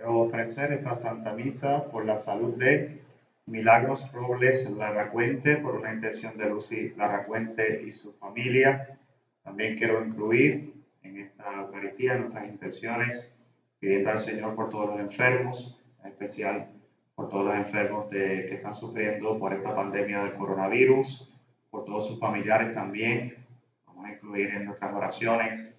Quiero ofrecer esta Santa Misa por la salud de Milagros Robles Larracuente, por una intención de Lucy Larracuente y su familia. También quiero incluir en esta Eucaristía nuestras intenciones, pidiendo al Señor por todos los enfermos, en especial por todos los enfermos de, que están sufriendo por esta pandemia del coronavirus, por todos sus familiares también. Vamos a incluir en nuestras oraciones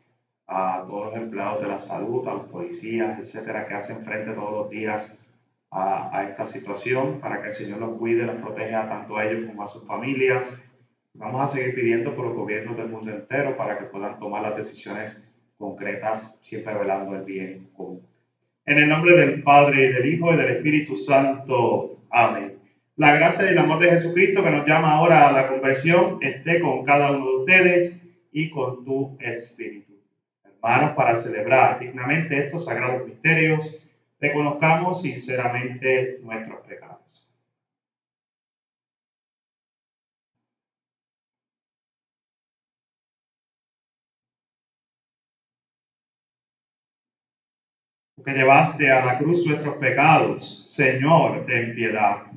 a todos los empleados de la salud, a los policías, etcétera, que hacen frente todos los días a, a, esta situación para que el Señor los cuide, los proteja tanto a ellos como a sus familias. Vamos a seguir pidiendo por los gobiernos del mundo entero para que puedan tomar las decisiones concretas, siempre velando el bien común. En el nombre del Padre, y del Hijo y del Espíritu Santo. Amén. La gracia y el amor de Jesucristo que nos llama ahora a la conversión esté con cada uno de ustedes y con tu espíritu. Hermanos, para celebrar dignamente estos sagrados misterios, reconozcamos sinceramente nuestros pecados. que llevaste a la cruz nuestros pecados, Señor, ten piedad.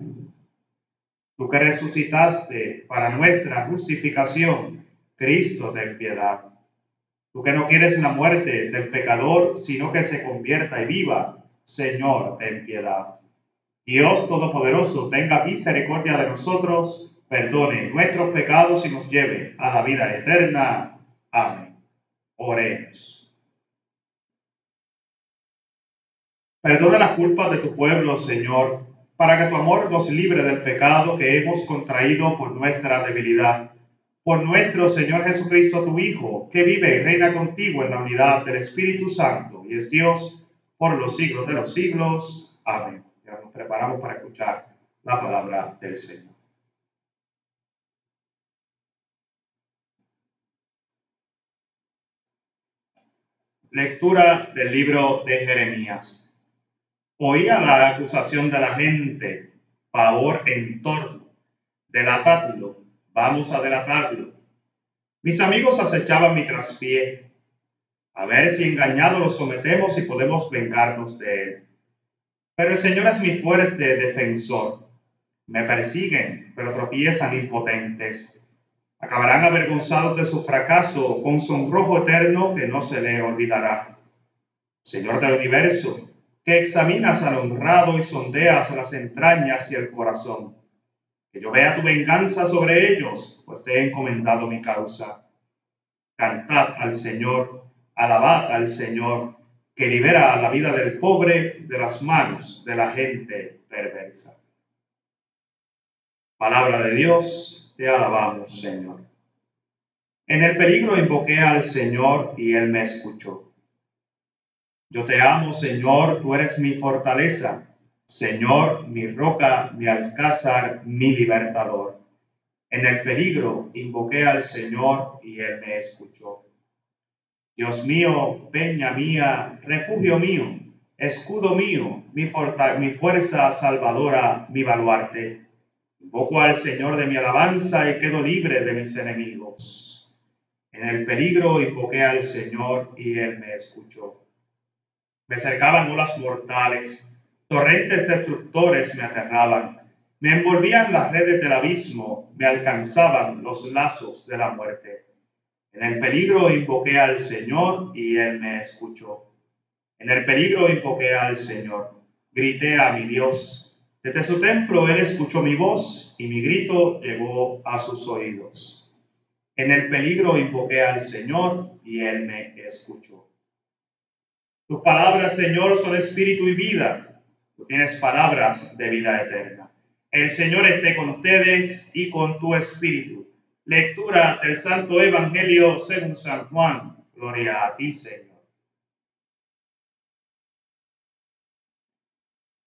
Tú que resucitaste para nuestra justificación, Cristo, ten piedad. Tú que no quieres la muerte del pecador, sino que se convierta y viva, Señor, ten piedad. Dios Todopoderoso, tenga misericordia de nosotros, perdone nuestros pecados y nos lleve a la vida eterna. Amén. Oremos. Perdona las culpas de tu pueblo, Señor, para que tu amor nos libre del pecado que hemos contraído por nuestra debilidad. Por nuestro Señor Jesucristo, tu Hijo, que vive y reina contigo en la unidad del Espíritu Santo y es Dios por los siglos de los siglos. Amén. Ya nos preparamos para escuchar la palabra del Señor. Lectura del libro de Jeremías. Oía la acusación de la gente, pavor en torno, delatadlo, vamos a delatarlo. Mis amigos acechaban mi traspié, a ver si engañado lo sometemos y podemos vengarnos de él. Pero el Señor es mi fuerte defensor. Me persiguen, pero tropiezan impotentes. Acabarán avergonzados de su fracaso con sonrojo eterno que no se le olvidará. Señor del universo, que examinas al honrado y sondeas las entrañas y el corazón. Que yo vea tu venganza sobre ellos, pues te he encomendado mi causa. Cantad al Señor, alabad al Señor, que libera la vida del pobre de las manos de la gente perversa. Palabra de Dios, te alabamos, Señor. En el peligro invoqué al Señor y Él me escuchó. Yo te amo, Señor, tú eres mi fortaleza, Señor, mi roca, mi alcázar, mi libertador. En el peligro invoqué al Señor y Él me escuchó. Dios mío, peña mía, refugio mío, escudo mío, mi, mi fuerza salvadora, mi baluarte. Invoco al Señor de mi alabanza y quedo libre de mis enemigos. En el peligro invoqué al Señor y Él me escuchó. Me cercaban olas mortales, torrentes destructores me aterraban, me envolvían las redes del abismo, me alcanzaban los lazos de la muerte. En el peligro invoqué al Señor y Él me escuchó. En el peligro invoqué al Señor, grité a mi Dios. Desde su templo Él escuchó mi voz y mi grito llegó a sus oídos. En el peligro invoqué al Señor y Él me escuchó. Tus palabras, Señor, son espíritu y vida. Tú tienes palabras de vida eterna. El Señor esté con ustedes y con tu espíritu. Lectura del Santo Evangelio según San Juan. Gloria a ti, Señor.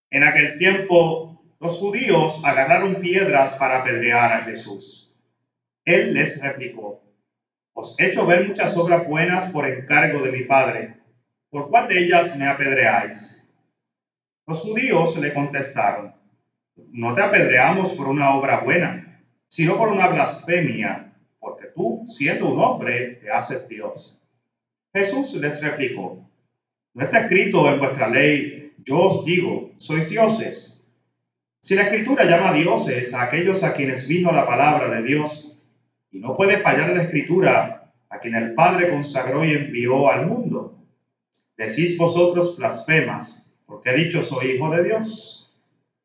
En aquel tiempo, los judíos agarraron piedras para apedrear a Jesús. Él les replicó, os he hecho ver muchas obras buenas por encargo de mi Padre ¿por cuál de ellas me apedreáis? Los judíos le contestaron, no te apedreamos por una obra buena, sino por una blasfemia, porque tú, siendo un hombre, te haces Dios. Jesús les replicó, no está escrito en vuestra ley, yo os digo, sois dioses. Si la escritura llama dioses a aquellos a quienes vino la palabra de Dios, y no puede fallar la escritura a quien el Padre consagró y envió al mundo, decís vosotros blasfemas, porque he dicho soy hijo de Dios.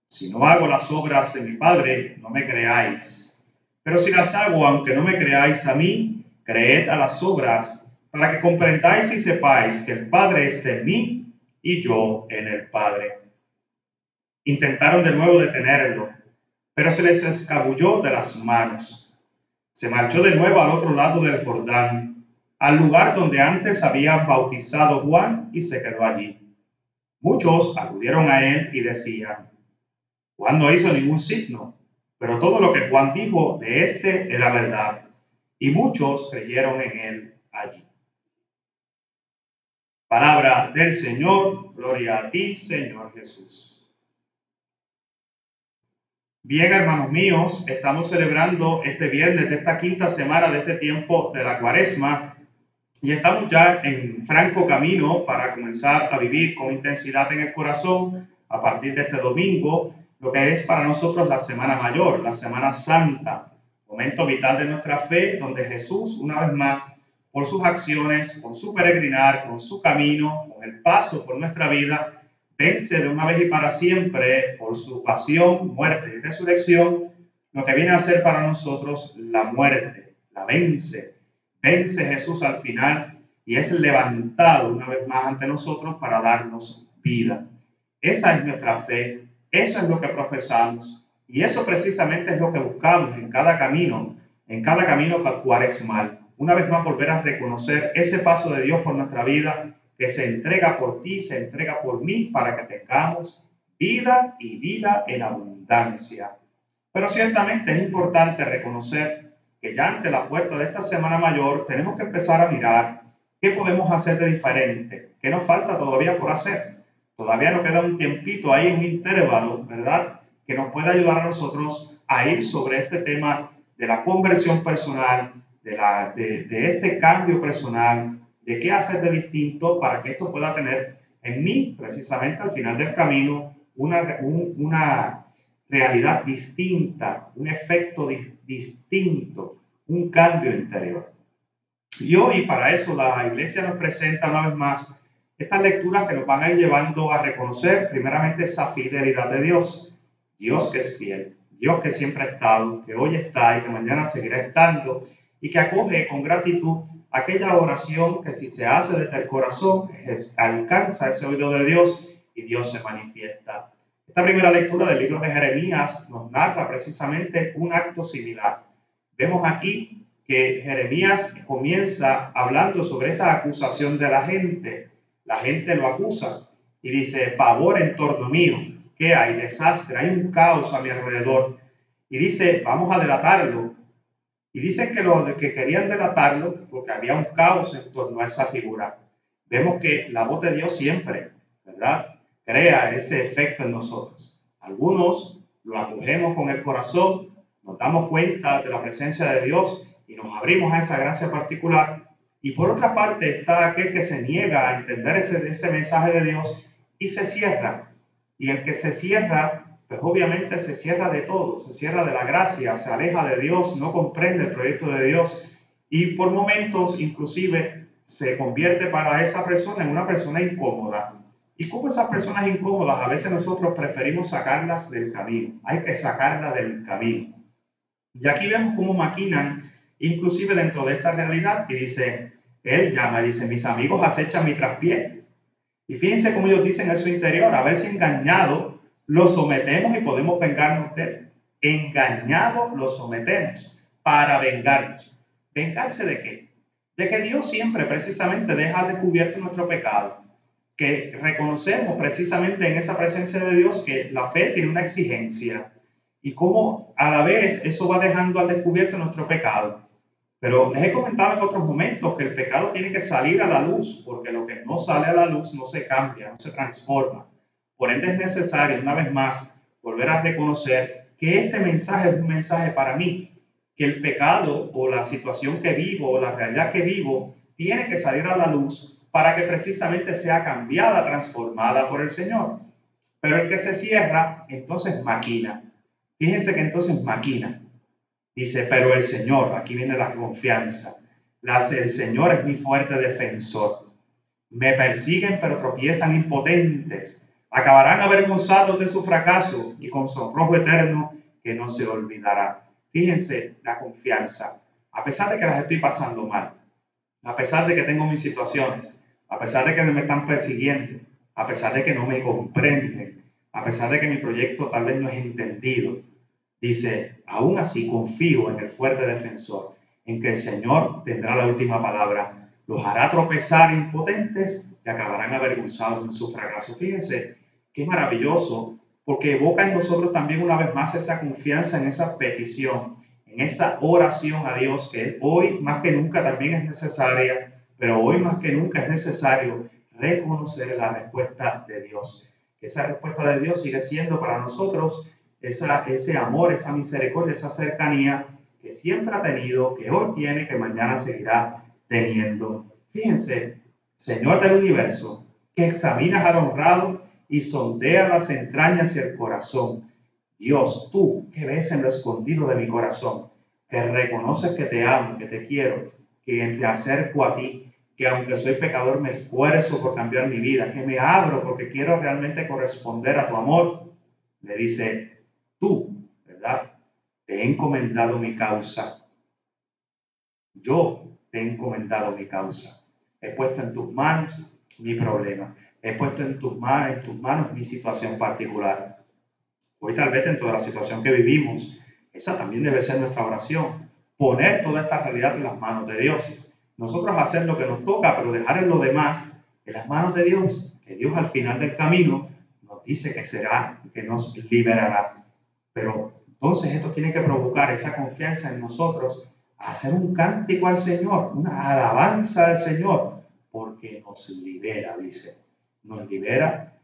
Si no hago las obras de mi Padre, no me creáis. Pero si las hago, aunque no me creáis a mí, creed a las obras, para que comprendáis y sepáis que el Padre está en mí y yo en el Padre. Intentaron de nuevo detenerlo, pero se les escabulló de las manos. Se marchó de nuevo al otro lado del Jordán, al lugar donde antes había bautizado Juan y se quedó allí. Muchos acudieron a él y decían, Juan no hizo ningún signo, pero todo lo que Juan dijo de éste era verdad, y muchos creyeron en él allí. Palabra del Señor, gloria a ti, Señor Jesús. Bien, hermanos míos, estamos celebrando este viernes de esta quinta semana de este tiempo de la cuaresma y estamos ya en franco camino para comenzar a vivir con intensidad en el corazón a partir de este domingo, lo que es para nosotros la Semana Mayor, la Semana Santa, momento vital de nuestra fe, donde Jesús una vez más por sus acciones, con su peregrinar, con su camino, con el paso por nuestra vida, vence de una vez y para siempre por su pasión, muerte y resurrección, lo que viene a ser para nosotros la muerte, la vence. Vence Jesús al final y es levantado una vez más ante nosotros para darnos vida. Esa es nuestra fe, eso es lo que profesamos y eso precisamente es lo que buscamos en cada camino, en cada camino mal una vez más volver a reconocer ese paso de Dios por nuestra vida, que se entrega por ti, se entrega por mí, para que tengamos vida y vida en abundancia. Pero ciertamente es importante reconocer que ya ante la puerta de esta Semana Mayor tenemos que empezar a mirar qué podemos hacer de diferente, qué nos falta todavía por hacer. Todavía nos queda un tiempito ahí, un intervalo, ¿verdad? Que nos puede ayudar a nosotros a ir sobre este tema de la conversión personal, de, la, de, este cambio personal, de qué hacer de distinto para que esto pueda tener en mí, precisamente al final del camino, una, una realidad distinta, un efecto distinto, un cambio interior. Y hoy para eso la iglesia nos presenta una vez más estas lecturas que nos van a ir llevando a reconocer primeramente esa fidelidad de Dios. Dios que es fiel, Dios que siempre ha estado, que hoy está y que mañana seguirá estando y que acoge con gratitud aquella oración que si se hace desde el corazón alcanza ese oído de Dios y Dios se manifiesta. Esta primera lectura del libro de Jeremías nos narra precisamente un acto similar. Vemos aquí que Jeremías comienza hablando sobre esa acusación de la gente. La gente lo acusa y dice, favor en torno mío, que hay desastre, hay un caos a mi alrededor. Y dice, vamos a delatarlo, y dicen que los que querían delatarlo porque había un caos en torno a esa figura. Vemos que la voz de Dios siempre, ¿verdad? Crea ese efecto en nosotros. Algunos lo acogemos con el corazón, nos damos cuenta de la presencia de Dios y nos abrimos a esa gracia particular. Y por otra parte está aquel que se niega a entender ese, ese mensaje de Dios y se cierra. Y el que se cierra pues obviamente se cierra de todo, se cierra de la gracia, se aleja de Dios, no comprende el proyecto de Dios y por momentos inclusive se convierte para esta persona en una persona incómoda. Y como esas personas incómodas a veces nosotros preferimos sacarlas del camino, hay que sacarlas del camino. Y aquí vemos cómo maquinan, inclusive dentro de esta realidad, y dice, él llama, dice, mis amigos acechan mi traspié. Y fíjense cómo ellos dicen en su interior, haberse engañado lo sometemos y podemos vengarnos de él. Engañado lo sometemos para vengarnos. ¿Vengarse de qué? De que Dios siempre precisamente deja descubierto nuestro pecado, que reconocemos precisamente en esa presencia de Dios que la fe tiene una exigencia y cómo a la vez eso va dejando al descubierto nuestro pecado. Pero les he comentado en otros momentos que el pecado tiene que salir a la luz, porque lo que no sale a la luz no se cambia, no se transforma. Por ende es necesario, una vez más, volver a reconocer que este mensaje es un mensaje para mí, que el pecado o la situación que vivo o la realidad que vivo tiene que salir a la luz para que precisamente sea cambiada, transformada por el Señor. Pero el que se cierra, entonces maquina. Fíjense que entonces maquina. Dice, pero el Señor, aquí viene la confianza. el Señor es mi fuerte defensor. Me persiguen, pero tropiezan impotentes. Acabarán avergonzados de su fracaso y con sonrojo eterno que no se olvidará. Fíjense la confianza. A pesar de que las estoy pasando mal, a pesar de que tengo mis situaciones, a pesar de que me están persiguiendo, a pesar de que no me comprenden, a pesar de que mi proyecto tal vez no es entendido, dice, aún así confío en el fuerte defensor, en que el Señor tendrá la última palabra, los hará tropezar impotentes y acabarán avergonzados en su fracaso. Fíjense qué maravilloso, porque evoca en nosotros también una vez más esa confianza en esa petición, en esa oración a Dios que hoy más que nunca también es necesaria, pero hoy más que nunca es necesario reconocer la respuesta de Dios. Esa respuesta de Dios sigue siendo para nosotros esa, ese amor, esa misericordia, esa cercanía que siempre ha tenido, que hoy tiene, que mañana seguirá teniendo. Fíjense, Señor del universo, que examinas al honrado y sondea las entrañas y el corazón. Dios, tú que ves en lo escondido de mi corazón, que reconoces que te amo, que te quiero, que te acerco a ti, que aunque soy pecador me esfuerzo por cambiar mi vida, que me abro porque quiero realmente corresponder a tu amor, le dice, tú, ¿verdad? Te he encomendado mi causa. Yo te he encomendado mi causa. He puesto en tus manos mi problema. He puesto en tus manos, en tus manos mi situación particular. Hoy tal vez dentro de la situación que vivimos, esa también debe ser nuestra oración. Poner toda esta realidad en las manos de Dios nosotros hacer lo que nos toca, pero dejar en lo demás en las manos de Dios, que Dios al final del camino nos dice que será, que nos liberará. Pero entonces esto tiene que provocar esa confianza en nosotros, hacer un cántico al Señor, una alabanza al Señor, porque nos libera, dice. Nos libera,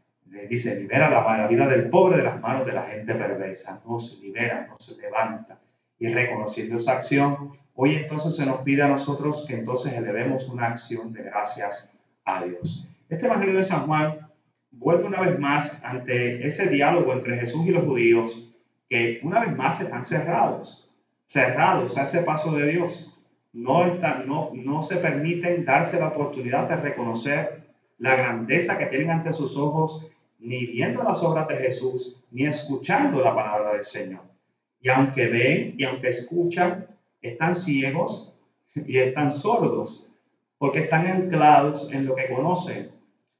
dice, libera la, la vida del pobre de las manos de la gente perversa, nos libera, nos levanta. Y reconociendo esa acción, Hoy entonces se nos pide a nosotros que entonces elevemos una acción de gracias a Dios. Este Evangelio de San Juan vuelve una vez más ante ese diálogo entre Jesús y los judíos que una vez más están cerrados, cerrados a ese paso de Dios. No, están, no, no se permiten darse la oportunidad de reconocer la grandeza que tienen ante sus ojos, ni viendo las obras de Jesús, ni escuchando la palabra del Señor. Y aunque ven y aunque escuchan, están ciegos y están sordos, porque están anclados en lo que conocen.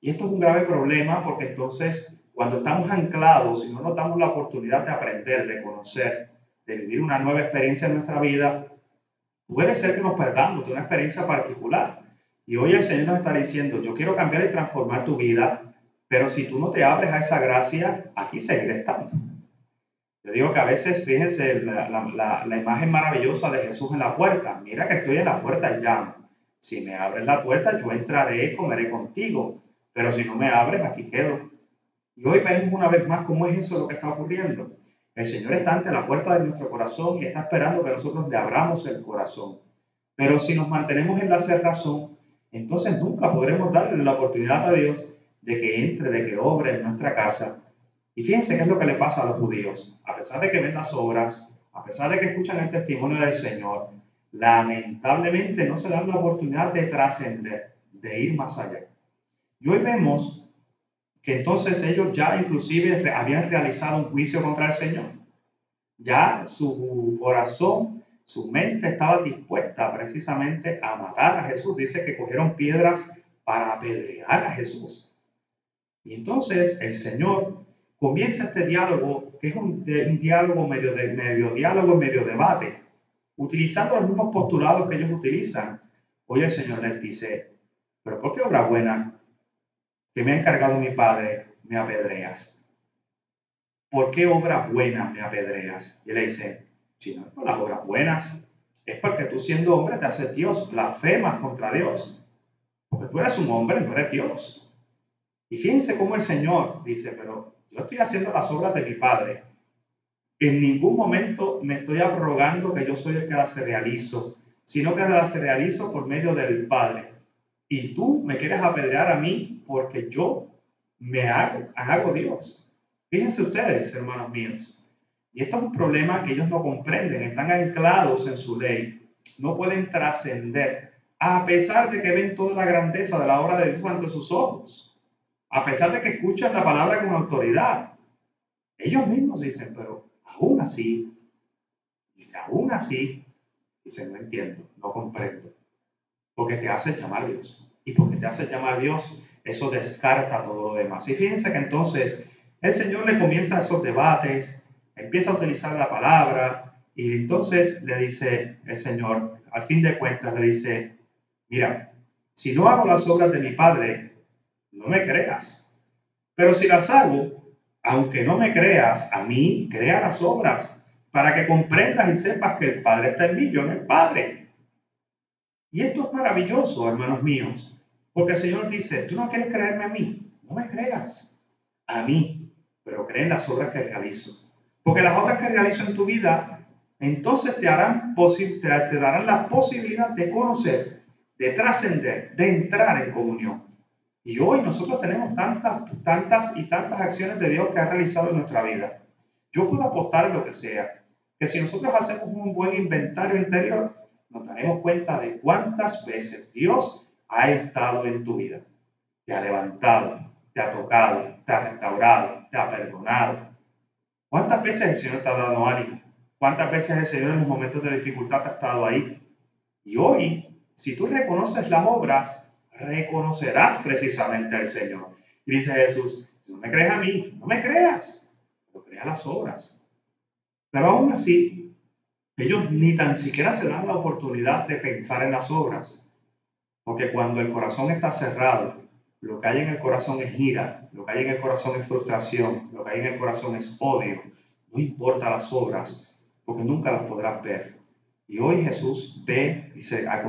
Y esto es un grave problema porque entonces cuando estamos anclados y no nos damos la oportunidad de aprender, de conocer, de vivir una nueva experiencia en nuestra vida, puede ser que nos perdamos de una experiencia particular. Y hoy el Señor nos está diciendo, yo quiero cambiar y transformar tu vida, pero si tú no te abres a esa gracia, aquí seguiré estando. Yo digo que a veces, fíjense, la, la, imagen maravillosa de Jesús en la puerta. Mira que estoy en la puerta y llamo. Si me abres la puerta, yo entraré comeré contigo. Pero si no me abres, aquí quedo. Y hoy vemos una vez más cómo es eso lo que está ocurriendo. El Señor está ante la puerta de nuestro corazón y está esperando que nosotros le abramos el corazón. Pero si nos mantenemos en la cerrazón, entonces nunca podremos darle la oportunidad a Dios de que entre, de que obre en nuestra casa y fíjense qué es lo que le pasa a los judíos. A pesar de que ven las obras, a pesar de que escuchan el testimonio del Señor, lamentablemente no se dan la oportunidad de trascender, de ir más allá. Y hoy vemos que entonces ellos ya inclusive habían realizado un juicio contra el Señor. Ya su corazón, su mente estaba dispuesta precisamente a matar a Jesús. Dice que cogieron piedras para apedrear a Jesús. Y entonces el Señor comienza este diálogo, que es un, diálogo medio, de, medio diálogo, medio debate, utilizando los mismos postulados que ellos utilizan. Hoy el Señor les dice, pero ¿por qué obra buena que me ha encargado mi Padre me apedreas? ¿Por qué obras buenas me apedreas? Y él le dice, si no por las obras buenas, es porque tú siendo hombre te haces Dios, blasfemas contra Dios. Porque tú eres un hombre, no eres Dios. Y fíjense cómo el Señor dice, pero yo estoy haciendo las obras de mi Padre. En ningún momento me estoy abrogando que yo soy el que las realizo, sino que las realizo por medio del Padre. y tú me quieres apedrear a mí porque yo me hago, hago Dios. Fíjense ustedes, hermanos míos. Y esto es un problema que ellos no comprenden, están anclados en su ley, no pueden trascender, a pesar de que ven toda la grandeza de la obra de Dios ante sus ojos, a pesar de que escuchan la palabra con autoridad. Ellos mismos dicen, pero aún así, dice, aún así, dice, no entiendo, no comprendo, porque te hace llamar Dios. Y porque te hace llamar Dios, eso descarta todo lo demás. Y fíjense que entonces el Señor le comienza esos debates, empieza a utilizar la palabra y entonces le dice el Señor, al fin de cuentas le dice, mira, si no hago las obras de mi Padre, no me creas. Pero si las hago, aunque no me creas, a mí crea las obras para que comprendas y sepas que el Padre está en mí, yo en el Padre. Y esto es maravilloso, hermanos míos, porque el Señor dice, tú no quieres creerme a mí, no me creas, a mí, pero cree en las obras que realizo. Porque las obras que realizo en tu vida, entonces te, harán te darán la posibilidad de conocer, de trascender, de entrar en comunión. Y hoy nosotros tenemos tantas, tantas y tantas acciones de Dios que ha realizado en nuestra vida. Yo puedo apostar en lo que sea, que si nosotros hacemos un buen inventario interior, nos daremos cuenta de cuántas veces Dios ha estado en tu vida. Te ha levantado, te ha tocado, te ha restaurado, te ha perdonado, ¿Cuántas veces el Señor te ha dado ánimo? ¿Cuántas veces el Señor en los momentos de dificultad ha estado ahí? Y hoy, si tú reconoces las obras, reconocerás precisamente al Señor. Y dice Jesús, no me crees a mí, no me creas, pero crea las obras. Pero aún así, ellos ni tan siquiera se dan la oportunidad de pensar en las obras. Porque cuando el corazón está cerrado, lo que hay en el corazón es ira, lo que hay en el corazón es frustración, lo que hay en el corazón es odio. No importa las obras, porque nunca las podrás ver. Y hoy Jesús ve y, se, a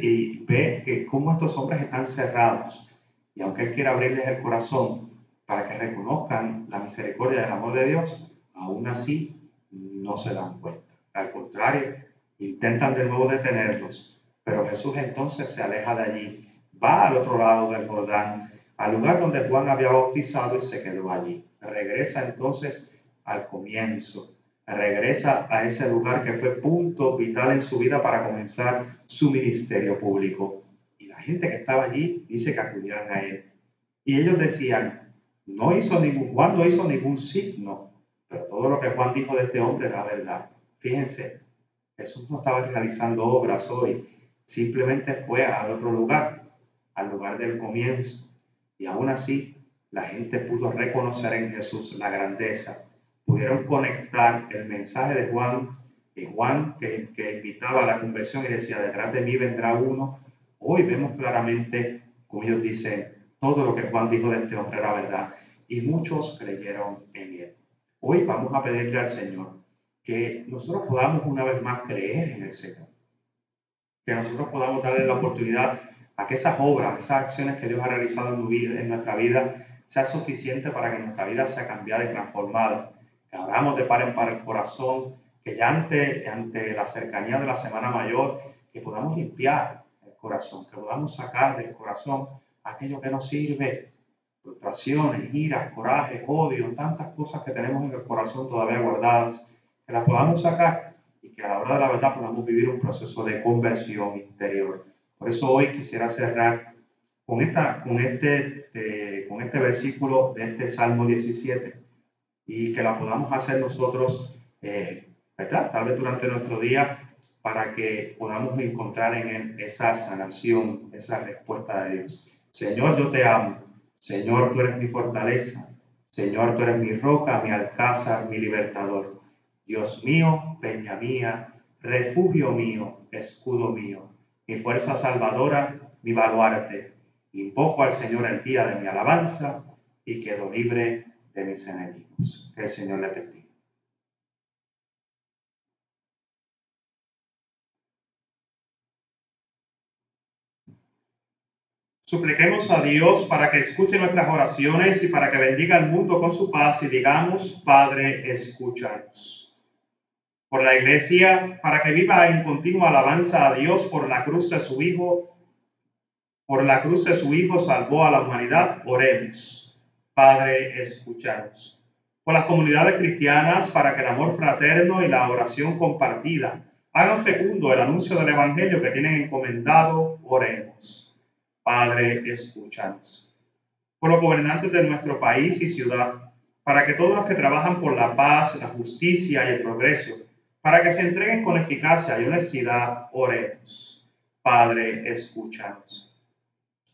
y ve que cómo estos hombres están cerrados. Y aunque Él quiere abrirles el corazón para que reconozcan la misericordia y el amor de Dios, aún así no se dan cuenta. Al contrario, intentan de nuevo detenerlos. Pero Jesús entonces se aleja de allí va al otro lado del Jordán, al lugar donde Juan había bautizado y se quedó allí. Regresa entonces al comienzo, regresa a ese lugar que fue punto vital en su vida para comenzar su ministerio público. Y la gente que estaba allí dice que acudían a él. Y ellos decían, no hizo ningún, Juan no hizo ningún signo, pero todo lo que Juan dijo de este hombre era verdad. Fíjense, Jesús no estaba realizando obras hoy, simplemente fue al otro lugar al lugar del comienzo. Y aún así, la gente pudo reconocer en Jesús la grandeza. Pudieron conectar el mensaje de Juan, y Juan que, que invitaba a la conversión y decía, detrás de mí vendrá uno. Hoy vemos claramente, como ellos dicen, todo lo que Juan dijo de este hombre era verdad. Y muchos creyeron en él. Hoy vamos a pedirle al Señor que nosotros podamos una vez más creer en el Señor. Que nosotros podamos darle la oportunidad a que esas obras, esas acciones que Dios ha realizado en, vida, en nuestra vida, sea suficiente para que nuestra vida sea cambiada y transformada. Abramos de par en par el corazón, que ya ante, ante la cercanía de la Semana Mayor, que podamos limpiar el corazón, que podamos sacar del corazón aquello que nos sirve, frustraciones, iras, coraje, odio, tantas cosas que tenemos en el corazón todavía guardadas, que las podamos sacar y que a la hora de la verdad podamos vivir un proceso de conversión interior. Por eso hoy quisiera cerrar con, esta, con, este, eh, con este versículo de este Salmo 17 y que la podamos hacer nosotros, eh, ¿verdad? Tal vez durante nuestro día para que podamos encontrar en él esa sanación, esa respuesta de Dios. Señor, yo te amo. Señor, tú eres mi fortaleza. Señor, tú eres mi roca, mi alcázar, mi libertador. Dios mío, peña mía, refugio mío, escudo mío mi fuerza salvadora, mi baluarte. Invoco al Señor el día de mi alabanza y quedo libre de mis enemigos. El Señor le bendiga. Supliquemos a Dios para que escuche nuestras oraciones y para que bendiga al mundo con su paz y digamos, Padre, escúchanos por la iglesia, para que viva en continua alabanza a Dios por la cruz de su Hijo, por la cruz de su Hijo salvó a la humanidad, oremos. Padre, escucharos. Por las comunidades cristianas, para que el amor fraterno y la oración compartida hagan fecundo el anuncio del Evangelio que tienen encomendado, oremos. Padre, escúchanos. Por los gobernantes de nuestro país y ciudad, para que todos los que trabajan por la paz, la justicia y el progreso, para que se entreguen con eficacia y honestidad, oremos. Padre, escúchanos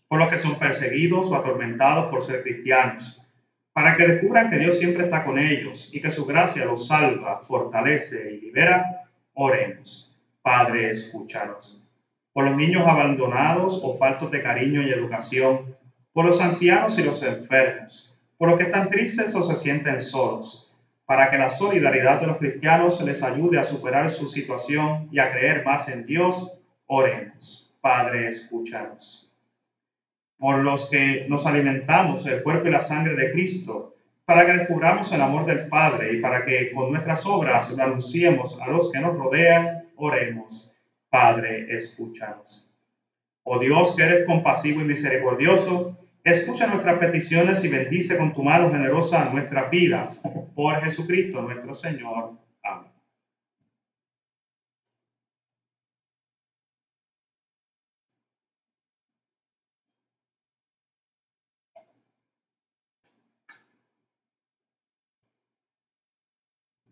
por los que son perseguidos o atormentados por ser cristianos, para que descubran que Dios siempre está con ellos y que su gracia los salva, fortalece y libera, oremos. Padre, escúchanos. Por los niños abandonados o faltos de cariño y educación, por los ancianos y los enfermos, por los que están tristes o se sienten solos, para que la solidaridad de los cristianos les ayude a superar su situación y a creer más en Dios, oremos. Padre, escúchanos por los que nos alimentamos del cuerpo y la sangre de Cristo, para que descubramos el amor del Padre y para que con nuestras obras lo anunciemos a los que nos rodean, oremos. Padre, escúchanos. Oh Dios, que eres compasivo y misericordioso, escucha nuestras peticiones y bendice con tu mano generosa nuestras vidas. Por Jesucristo nuestro Señor.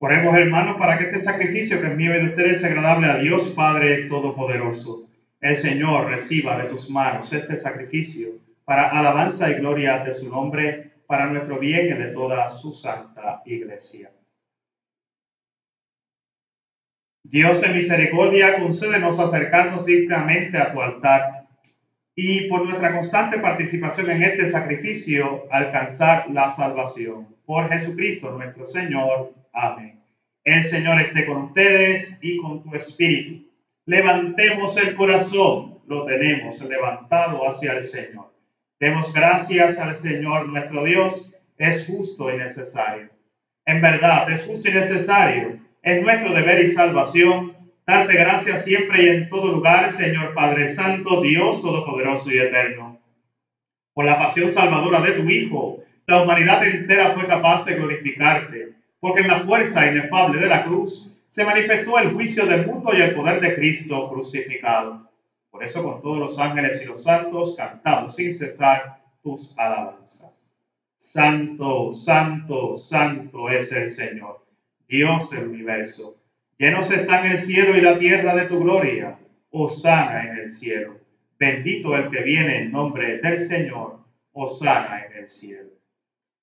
Oremos, hermanos, para que este sacrificio que y de ustedes sea agradable a Dios Padre Todopoderoso. El Señor reciba de tus manos este sacrificio para alabanza y gloria de su nombre, para nuestro bien y de toda su santa iglesia. Dios de misericordia, concédenos acercarnos directamente a tu altar y por nuestra constante participación en este sacrificio alcanzar la salvación. Por Jesucristo nuestro Señor. Amén. El Señor esté con ustedes y con tu espíritu. Levantemos el corazón, lo tenemos levantado hacia el Señor. Demos gracias al Señor nuestro Dios, es justo y necesario. En verdad, es justo y necesario, es nuestro deber y salvación darte gracias siempre y en todo lugar, Señor Padre Santo, Dios Todopoderoso y Eterno. Por la pasión salvadora de tu Hijo, la humanidad entera fue capaz de glorificarte porque en la fuerza inefable de la cruz se manifestó el juicio del mundo y el poder de Cristo crucificado. Por eso con todos los ángeles y los santos cantamos sin cesar tus alabanzas. Santo, santo, santo es el Señor, Dios del universo. Llenos están el cielo y la tierra de tu gloria. Osana en el cielo. Bendito el que viene en nombre del Señor. Osana en el cielo.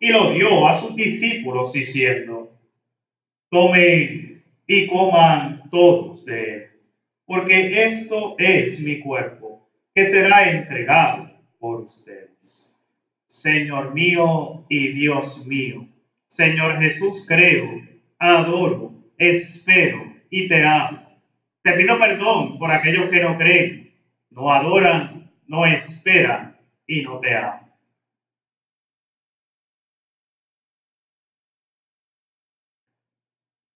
y lo dio a sus discípulos diciendo, tomen y coman todos de él, porque esto es mi cuerpo, que será entregado por ustedes. Señor mío y Dios mío, Señor Jesús, creo, adoro, espero y te amo. Te pido perdón por aquellos que no creen, no adoran, no esperan y no te aman.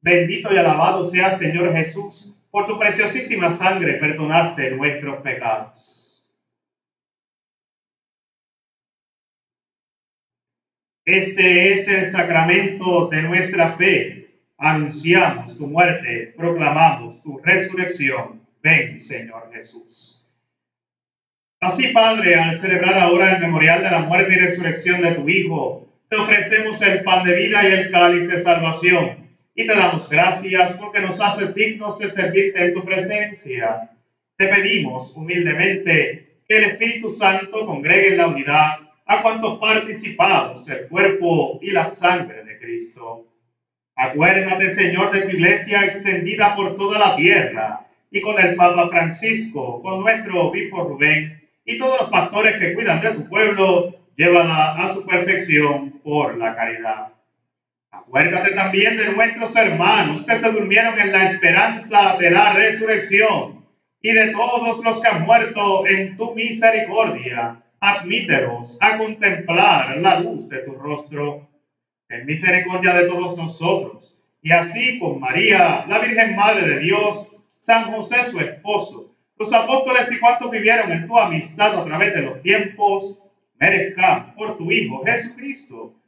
bendito y alabado sea Señor Jesús, por tu preciosísima sangre perdonaste nuestros pecados. Este es el sacramento de nuestra fe. Anunciamos tu muerte, proclamamos tu resurrección. Ven, Señor Jesús. Así, Padre, al celebrar ahora el memorial de la muerte y resurrección de tu Hijo, te ofrecemos el pan de vida y el cáliz de salvación. Y te damos gracias porque nos haces dignos de servirte en tu presencia. Te pedimos humildemente que el Espíritu Santo congregue en la unidad a cuantos participamos del cuerpo y la sangre de Cristo. Acuérdate, Señor, de tu iglesia extendida por toda la tierra y con el Papa Francisco, con nuestro obispo Rubén y todos los pastores que cuidan de tu pueblo, llévala a su perfección por la caridad. Acuérdate también de nuestros hermanos que se durmieron en la esperanza de la resurrección y de todos los que han muerto en tu misericordia. Admítelos a contemplar la luz de tu rostro, en misericordia de todos nosotros, y así con María, la Virgen Madre de Dios, San José su esposo, los apóstoles y cuantos vivieron en tu amistad a través de los tiempos, merezcan por tu Hijo Jesucristo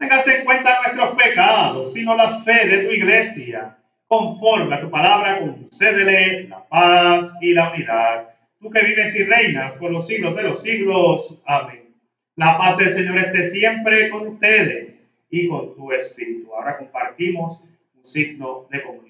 No tengas en cuenta nuestros pecados, sino la fe de tu iglesia. Conforme a tu palabra, concédele la paz y la unidad tú que vives y reinas por los siglos de los siglos. Amén. La paz del Señor esté siempre con ustedes y con tu espíritu. Ahora compartimos un signo de comunión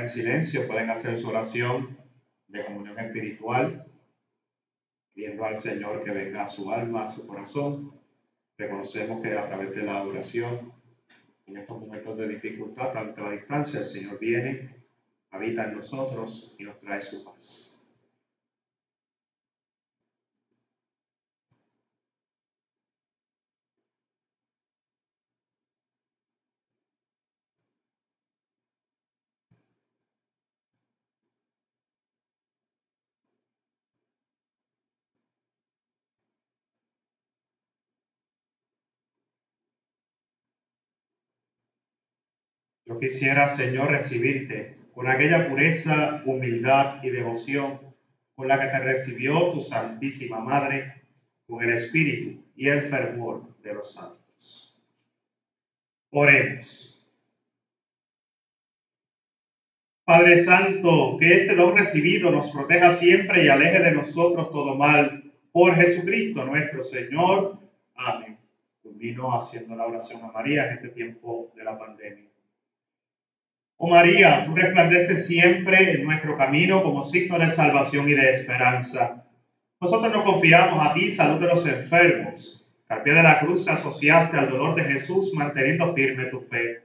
en silencio pueden hacer su oración de comunión espiritual, pidiendo al Señor que venga a su alma, a su corazón. Reconocemos que a través de la oración En estos momentos de dificultad, tanto a distancia, el Señor viene, habita en nosotros y nos trae su paz. Yo quisiera, Señor, recibirte con aquella pureza, humildad y devoción con la que te recibió tu Santísima Madre, con el espíritu y el fervor de los santos. Oremos. Padre Santo, que este don recibido nos proteja siempre y aleje de nosotros todo mal. Por Jesucristo nuestro Señor. Amén. Haciendo la oración a María en este tiempo de la pandemia. Oh María, tú resplandeces siempre en nuestro camino como signo de salvación y de esperanza. Nosotros nos confiamos a ti, salud de los enfermos, al pie de la cruz te asociaste al dolor de Jesús manteniendo firme tu fe.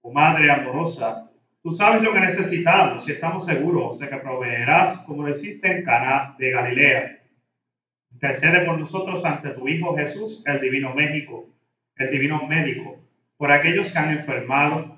Oh Madre amorosa, tú sabes lo que necesitamos y estamos seguros de que proveerás como lo hiciste en Cana de Galilea. Intercede por nosotros ante tu Hijo Jesús, el Divino México, el Divino Médico, por aquellos que han enfermado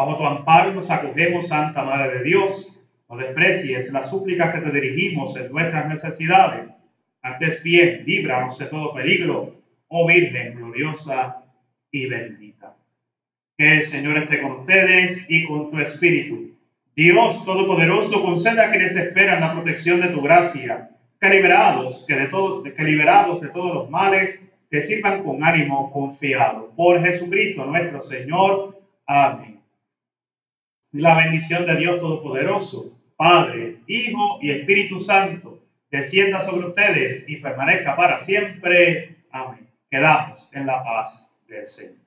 Bajo tu amparo nos acogemos, Santa Madre de Dios. No desprecies las súplicas que te dirigimos en nuestras necesidades. Antes bien, líbranos de todo peligro, oh Virgen gloriosa y bendita. Que el Señor esté con ustedes y con tu espíritu. Dios Todopoderoso, conceda a quienes esperan la protección de tu gracia, que liberados, que de todo, que liberados de todos los males, te sirvan con ánimo confiado. Por Jesucristo nuestro Señor. Amén la bendición de Dios Todopoderoso, Padre, Hijo y Espíritu Santo, descienda sobre ustedes y permanezca para siempre. Amén. Quedamos en la paz del Señor.